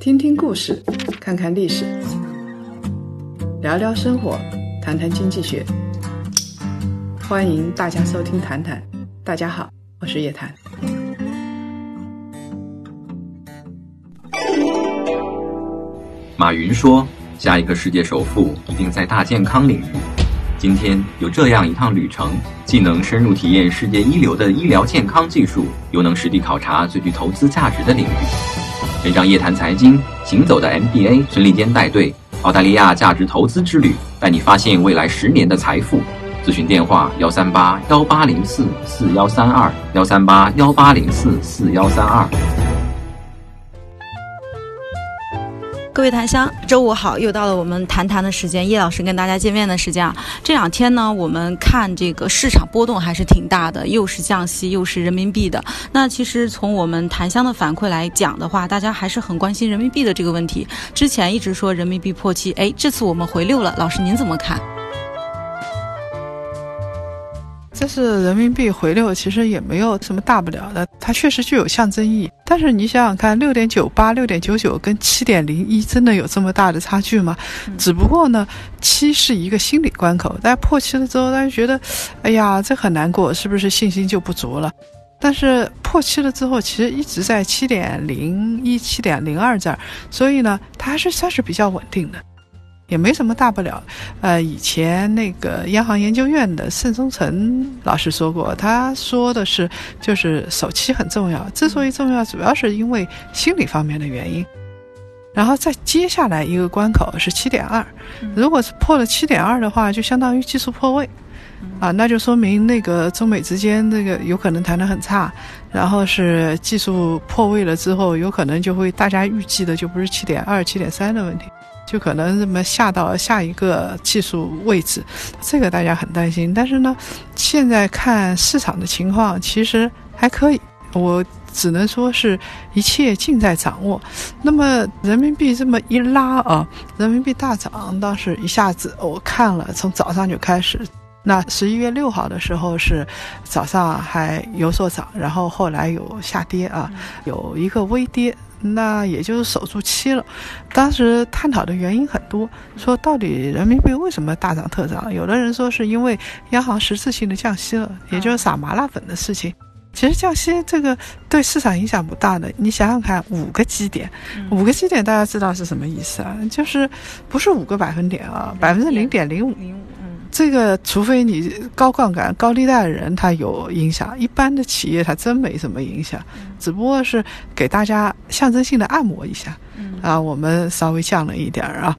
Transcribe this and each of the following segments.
听听故事，看看历史，聊聊生活，谈谈经济学。欢迎大家收听《谈谈》，大家好，我是叶檀。马云说：“下一个世界首富一定在大健康领域。”今天有这样一趟旅程，既能深入体验世界一流的医疗健康技术，又能实地考察最具投资价值的领域。跟上夜谈财经行走的 MBA 孙立坚带队，澳大利亚价值投资之旅，带你发现未来十年的财富。咨询电话：幺三八幺八零四四幺三二，幺三八幺八零四四幺三二。各位檀香，周五好，又到了我们谈谈的时间，叶老师跟大家见面的时间啊。这两天呢，我们看这个市场波动还是挺大的，又是降息，又是人民币的。那其实从我们檀香的反馈来讲的话，大家还是很关心人民币的这个问题。之前一直说人民币破七，哎，这次我们回六了，老师您怎么看？这是人民币回流，其实也没有什么大不了的，它确实具有象征意义。但是你想想看，六点九八、六点九九跟七点零一，真的有这么大的差距吗？只不过呢，七是一个心理关口，大家破七了之后，大家觉得，哎呀，这很难过，是不是信心就不足了？但是破七了之后，其实一直在七点零一、七点零二这儿，所以呢，它还是算是比较稳定的。也没什么大不了，呃，以前那个央行研究院的盛松成老师说过，他说的是，就是首期很重要，之所以重要，主要是因为心理方面的原因。然后再接下来一个关口是七点二，如果是破了七点二的话，就相当于技术破位，啊，那就说明那个中美之间那个有可能谈得很差，然后是技术破位了之后，有可能就会大家预计的就不是七点二、七点三的问题。就可能这么下到下一个技术位置，这个大家很担心。但是呢，现在看市场的情况，其实还可以。我只能说是一切尽在掌握。那么人民币这么一拉啊，人民币大涨，当时一下子我看了，从早上就开始。那十一月六号的时候是早上还有所涨，然后后来有下跌啊，有一个微跌。那也就是守住七了。当时探讨的原因很多，说到底人民币为什么大涨特涨？有的人说是因为央行实质性的降息了，也就是撒麻辣粉的事情。其实降息这个对市场影响不大的。你想想看，五个基点，五个基点大家知道是什么意思啊？就是不是五个百分点啊，百分之零点零五。这个，除非你高杠杆、高利贷的人，他有影响；一般的企业，他真没什么影响，只不过是给大家象征性的按摩一下。啊，我们稍微降了一点儿啊。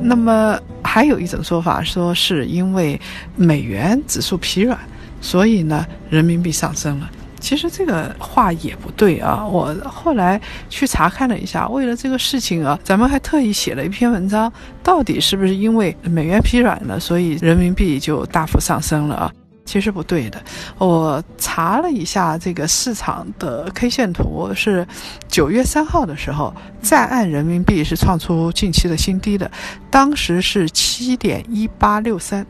那么还有一种说法，说是因为美元指数疲软，所以呢，人民币上升了。其实这个话也不对啊！我后来去查看了一下，为了这个事情啊，咱们还特意写了一篇文章，到底是不是因为美元疲软了，所以人民币就大幅上升了啊？其实不对的。我查了一下这个市场的 K 线图，是九月三号的时候，在岸人民币是创出近期的新低的，当时是七点一八六三。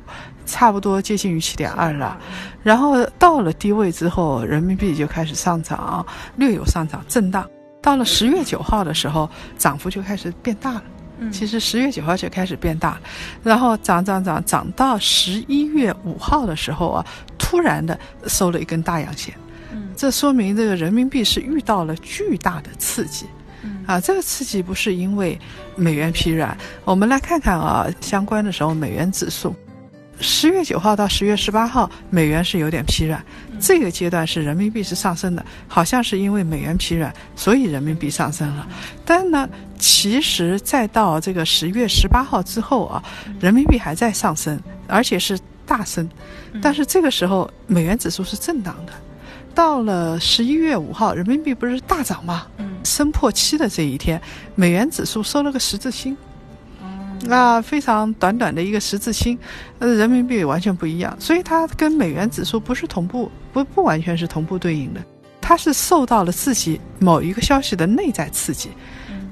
差不多接近于七点二了，然后到了低位之后，人民币就开始上涨，略有上涨震荡。到了十月九号的时候，涨幅就开始变大了。其实十月九号就开始变大了，然后涨涨涨涨到十一月五号的时候啊，突然的收了一根大阳线。这说明这个人民币是遇到了巨大的刺激。啊，这个刺激不是因为美元疲软。我们来看看啊，相关的时候美元指数。十月九号到十月十八号，美元是有点疲软，这个阶段是人民币是上升的，好像是因为美元疲软，所以人民币上升了。但呢，其实再到这个十月十八号之后啊，人民币还在上升，而且是大升，但是这个时候美元指数是震荡的。到了十一月五号，人民币不是大涨吗？升破七的这一天，美元指数收了个十字星。那非常短短的一个十字星，呃，人民币完全不一样，所以它跟美元指数不是同步，不不完全是同步对应的，它是受到了自己某一个消息的内在刺激，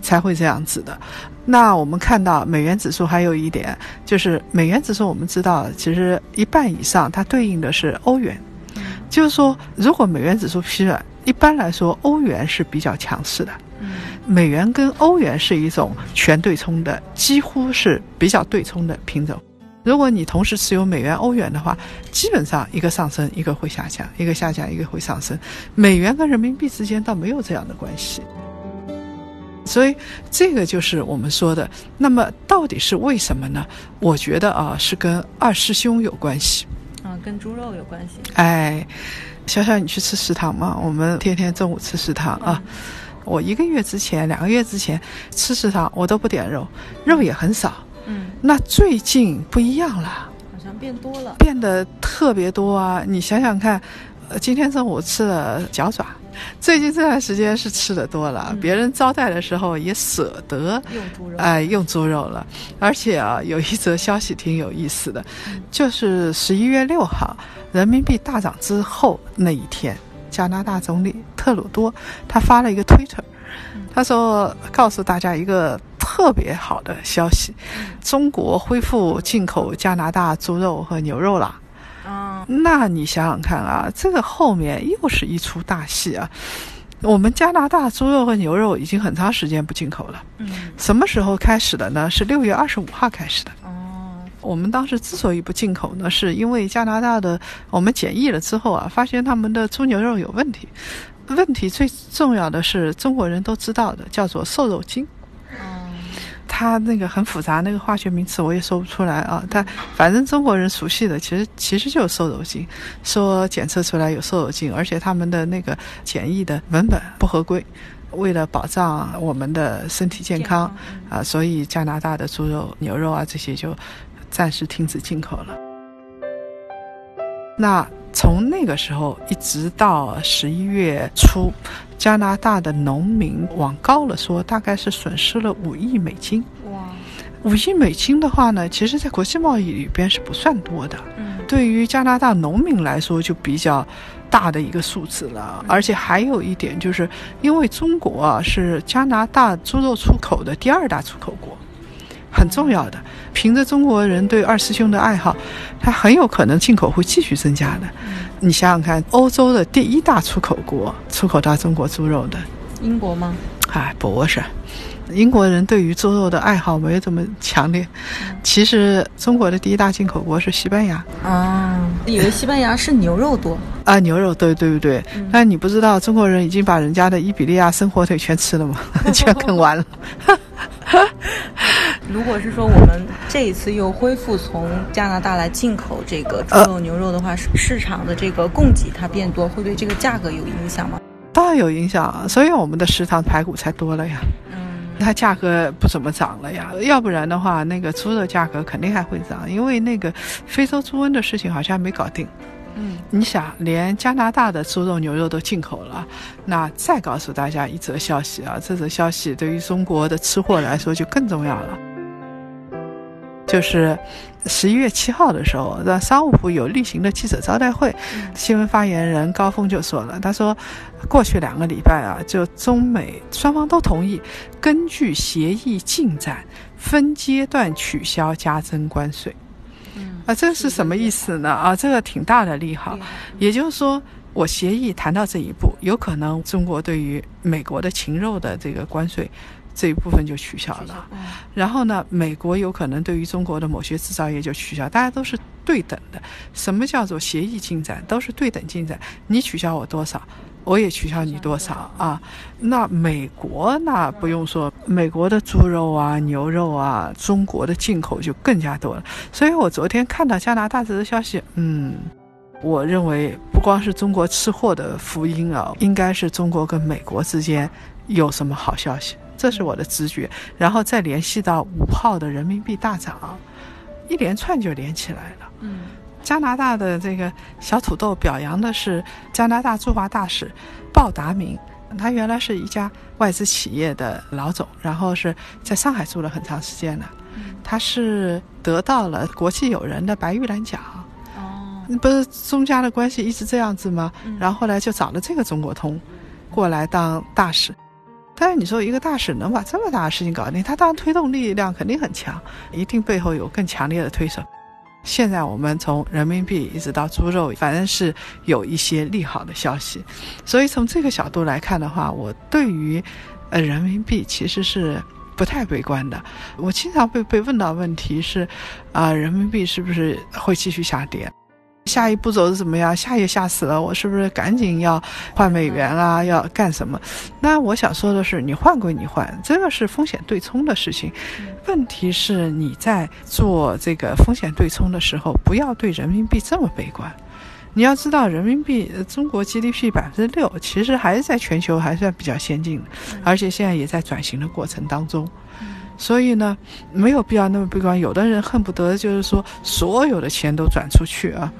才会这样子的。那我们看到美元指数还有一点，就是美元指数我们知道，其实一半以上它对应的是欧元。就是说，如果美元指数疲软，一般来说欧元是比较强势的。嗯美元跟欧元是一种全对冲的，几乎是比较对冲的品种。如果你同时持有美元、欧元的话，基本上一个上升，一个会下降；一个下降，一个会上升。美元跟人民币之间倒没有这样的关系。所以这个就是我们说的。那么到底是为什么呢？我觉得啊，是跟二师兄有关系。啊，跟猪肉有关系。哎，小小，你去吃食堂吗？我们天天中午吃食堂啊。我一个月之前、两个月之前吃食堂，我都不点肉，肉也很少。嗯，那最近不一样了，好像变多了。变得特别多啊！你想想看，呃，今天中午吃了脚爪，最近这段时间是吃的多了，别人招待的时候也舍得用猪肉，哎，用猪肉了。而且啊，有一则消息挺有意思的，就是十一月六号人民币大涨之后那一天，加拿大总理特鲁多他发了一个推特，他说告诉大家一个特别好的消息，中国恢复进口加拿大猪肉和牛肉了。嗯，那你想想看啊，这个后面又是一出大戏啊！我们加拿大猪肉和牛肉已经很长时间不进口了。嗯，什么时候开始的呢？是六月二十五号开始的。哦，我们当时之所以不进口呢，是因为加拿大的我们检疫了之后啊，发现他们的猪牛肉有问题。问题最重要的是中国人都知道的，叫做瘦肉精。嗯，它那个很复杂，那个化学名词我也说不出来啊。它反正中国人熟悉的，其实其实就是瘦肉精，说检测出来有瘦肉精，而且他们的那个检疫的文本不合规。为了保障我们的身体健康啊，所以加拿大的猪肉、牛肉啊这些就暂时停止进口了。那从那个时候一直到十一月初，加拿大的农民往高了说，大概是损失了五亿美金。哇，五亿美金的话呢，其实在国际贸易里边是不算多的，嗯，对于加拿大农民来说就比较大的一个数字了。而且还有一点就是，因为中国啊是加拿大猪肉出口的第二大出口国。很重要的，凭着中国人对二师兄的爱好，他很有可能进口会继续增加的。你想想看，欧洲的第一大出口国出口到中国猪肉的，英国吗？哎，不是。英国人对于猪肉的爱好没有这么强烈。其实中国的第一大进口国是西班牙。啊，以为西班牙是牛肉多啊，牛肉对对不对？但你不知道中国人已经把人家的伊比利亚生火腿全吃了吗？全啃完了。是说我们这一次又恢复从加拿大来进口这个猪肉、牛肉的话，市场的这个供给它变多，会对这个价格有影响吗？当然有影响，所以我们的食堂排骨才多了呀。嗯，它价格不怎么涨了呀。要不然的话，那个猪肉价格肯定还会涨，因为那个非洲猪瘟的事情好像没搞定。嗯，你想，连加拿大的猪肉、牛肉都进口了，那再告诉大家一则消息啊，这则消息对于中国的吃货来说就更重要了。就是十一月七号的时候，让商务部有例行的记者招待会，新闻发言人高峰就说了，他说，过去两个礼拜啊，就中美双方都同意根据协议进展，分阶段取消加征关税。啊，这是什么意思呢？啊，这个挺大的利好，也就是说，我协议谈到这一步，有可能中国对于美国的禽肉的这个关税这一部分就取消了，然后呢，美国有可能对于中国的某些制造业就取消，大家都是对等的。什么叫做协议进展？都是对等进展，你取消我多少？我也取消你多少啊？那美国那不用说，美国的猪肉啊、牛肉啊，中国的进口就更加多了。所以我昨天看到加拿大这个消息，嗯，我认为不光是中国吃货的福音啊，应该是中国跟美国之间有什么好消息，这是我的直觉。然后再联系到五号的人民币大涨，一连串就连起来了。嗯。加拿大的这个小土豆表扬的是加拿大驻华大使鲍达明，他原来是一家外资企业的老总，然后是在上海住了很长时间的，他是得到了国际友人的白玉兰奖。哦，不是中加的关系一直这样子吗？然后后来就找了这个中国通过来当大使。但是你说一个大使能把这么大的事情搞定，他当然推动力量肯定很强，一定背后有更强烈的推手。现在我们从人民币一直到猪肉，反正是有一些利好的消息。所以从这个角度来看的话，我对于呃人民币其实是不太悲观的。我经常被被问到问题是，啊，人民币是不是会继续下跌？下一步走是怎么样？吓也吓死了，我是不是赶紧要换美元啊？要干什么？那我想说的是，你换归你换，这个是风险对冲的事情。问题是你在做这个风险对冲的时候，不要对人民币这么悲观。你要知道，人民币中国 GDP 百分之六，其实还是在全球还算比较先进的，而且现在也在转型的过程当中。所以呢，没有必要那么悲观。有的人恨不得就是说所有的钱都转出去啊，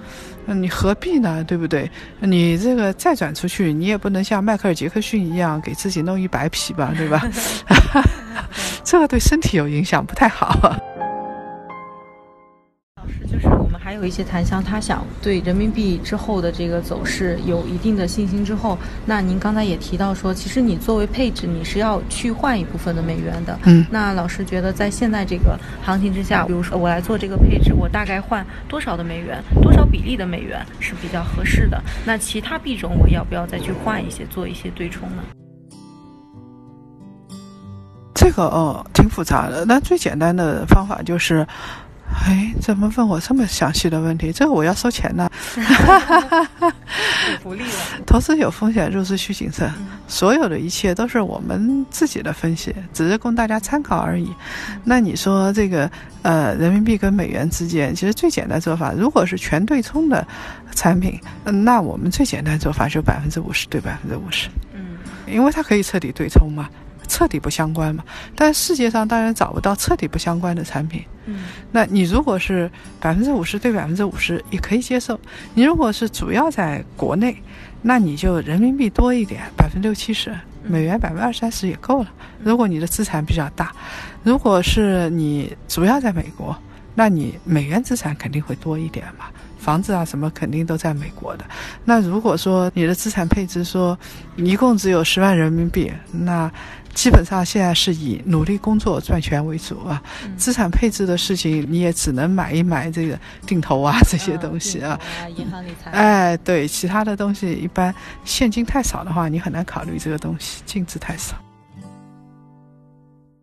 那你何必呢？对不对？你这个再转出去，你也不能像迈克尔·杰克逊一样给自己弄一白皮吧，对吧？这个对身体有影响，不太好。有一些檀香，他想对人民币之后的这个走势有一定的信心。之后，那您刚才也提到说，其实你作为配置，你是要去换一部分的美元的。嗯，那老师觉得在现在这个行情之下，比如说我来做这个配置，我大概换多少的美元，多少比例的美元是比较合适的？那其他币种我要不要再去换一些，做一些对冲呢？这个哦，挺复杂的。那最简单的方法就是。哎，怎么问我这么详细的问题？这个我要收钱呢。福利了。投资有风险，入市需谨慎。所有的一切都是我们自己的分析，只是供大家参考而已。那你说这个呃，人民币跟美元之间，其实最简单做法，如果是全对冲的产品，那我们最简单做法就百分之五十对百分之五十。嗯，因为它可以彻底对冲嘛。彻底不相关嘛？但世界上当然找不到彻底不相关的产品。嗯，那你如果是百分之五十对百分之五十也可以接受。你如果是主要在国内，那你就人民币多一点，百分之六七十，美元百分之二三十也够了。如果你的资产比较大，如果是你主要在美国，那你美元资产肯定会多一点嘛。房子啊什么肯定都在美国的。那如果说你的资产配置说一共只有十万人民币，那基本上现在是以努力工作赚钱为主啊，资产配置的事情你也只能买一买这个定投啊这些东西啊，银行理财。哎，对，其他的东西一般现金太少的话，你很难考虑这个东西，净值太少。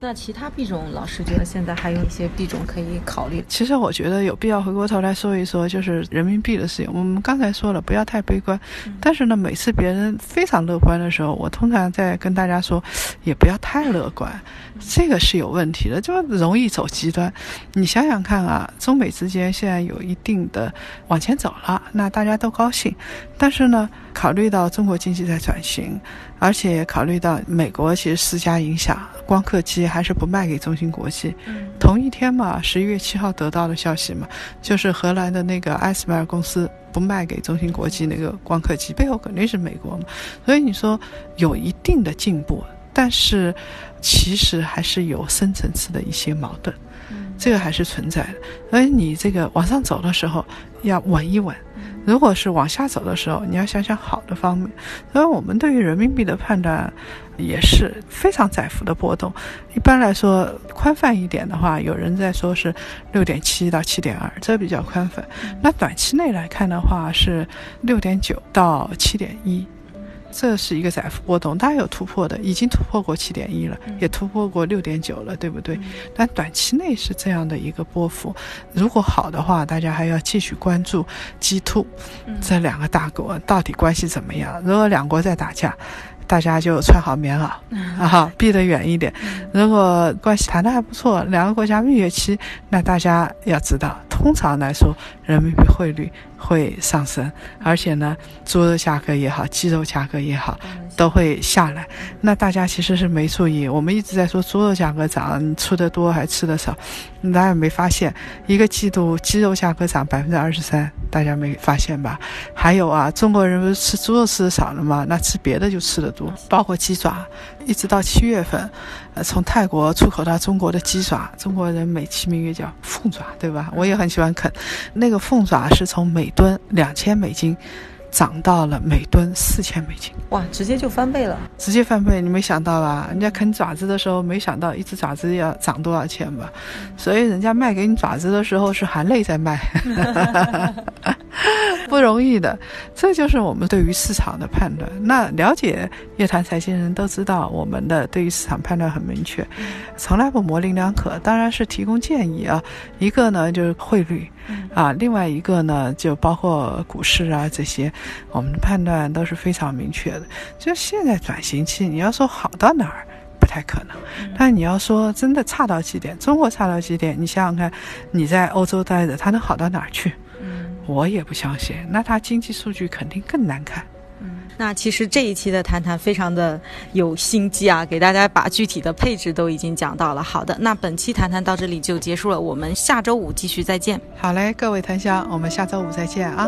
那其他币种，老师觉得现在还有一些币种可以考虑。其实我觉得有必要回过头来说一说，就是人民币的事情。我们刚才说了，不要太悲观。但是呢，每次别人非常乐观的时候，我通常在跟大家说，也不要太乐观，这个是有问题的，就容易走极端。你想想看啊，中美之间现在有一定的往前走了，那大家都高兴。但是呢，考虑到中国经济在转型，而且考虑到美国其实施加影响，光刻机。还是不卖给中芯国际。同一天嘛，十一月七号得到的消息嘛，就是荷兰的那个艾斯麦尔公司不卖给中芯国际那个光刻机，背后肯定是美国嘛。所以你说有一定的进步，但是其实还是有深层次的一些矛盾，这个还是存在的。所以你这个往上走的时候要稳一稳。如果是往下走的时候，你要想想好的方面。所以我们对于人民币的判断也是非常窄幅的波动。一般来说，宽泛一点的话，有人在说是六点七到七点二，这比较宽泛。那短期内来看的话，是六点九到七点一。这是一个窄幅波动，它有突破的，已经突破过七点一了，也突破过六点九了，对不对？但短期内是这样的一个波幅，如果好的话，大家还要继续关注 G two 这两个大国到底关系怎么样。如果两国在打架，大家就穿好棉袄啊，避得远一点。如果关系谈得还不错，两个国家蜜月期，那大家要知道，通常来说，人民币汇率。会上升，而且呢，猪肉价格也好，鸡肉价格也好，都会下来。那大家其实是没注意，我们一直在说猪肉价格涨，你吃的多还吃的少，大家没发现一个季度鸡肉价格涨百分之二十三，大家没发现吧？还有啊，中国人不是吃猪肉吃的少了吗？那吃别的就吃的多，包括鸡爪，一直到七月份。呃，从泰国出口到中国的鸡爪，中国人美其名曰叫凤爪，对吧？我也很喜欢啃，那个凤爪是从每吨两千美金涨到了每吨四千美金，哇，直接就翻倍了，直接翻倍，你没想到吧？人家啃爪子的时候，没想到一只爪子要涨多少钱吧？所以人家卖给你爪子的时候是含泪在卖，不容易的。这就是我们对于市场的判断。那了解乐坛财经人都知道，我们的对于市场判断很明确，从来不模棱两可。当然是提供建议啊，一个呢就是汇率。啊，另外一个呢，就包括股市啊这些，我们的判断都是非常明确的。就现在转型期，你要说好到哪儿，不太可能。但你要说真的差到极点，中国差到极点，你想想看，你在欧洲待着，它能好到哪儿去？嗯我也不相信。那它经济数据肯定更难看。嗯那其实这一期的谈谈非常的有心机啊，给大家把具体的配置都已经讲到了。好的，那本期谈谈到这里就结束了，我们下周五继续再见。好嘞，各位檀香，我们下周五再见啊。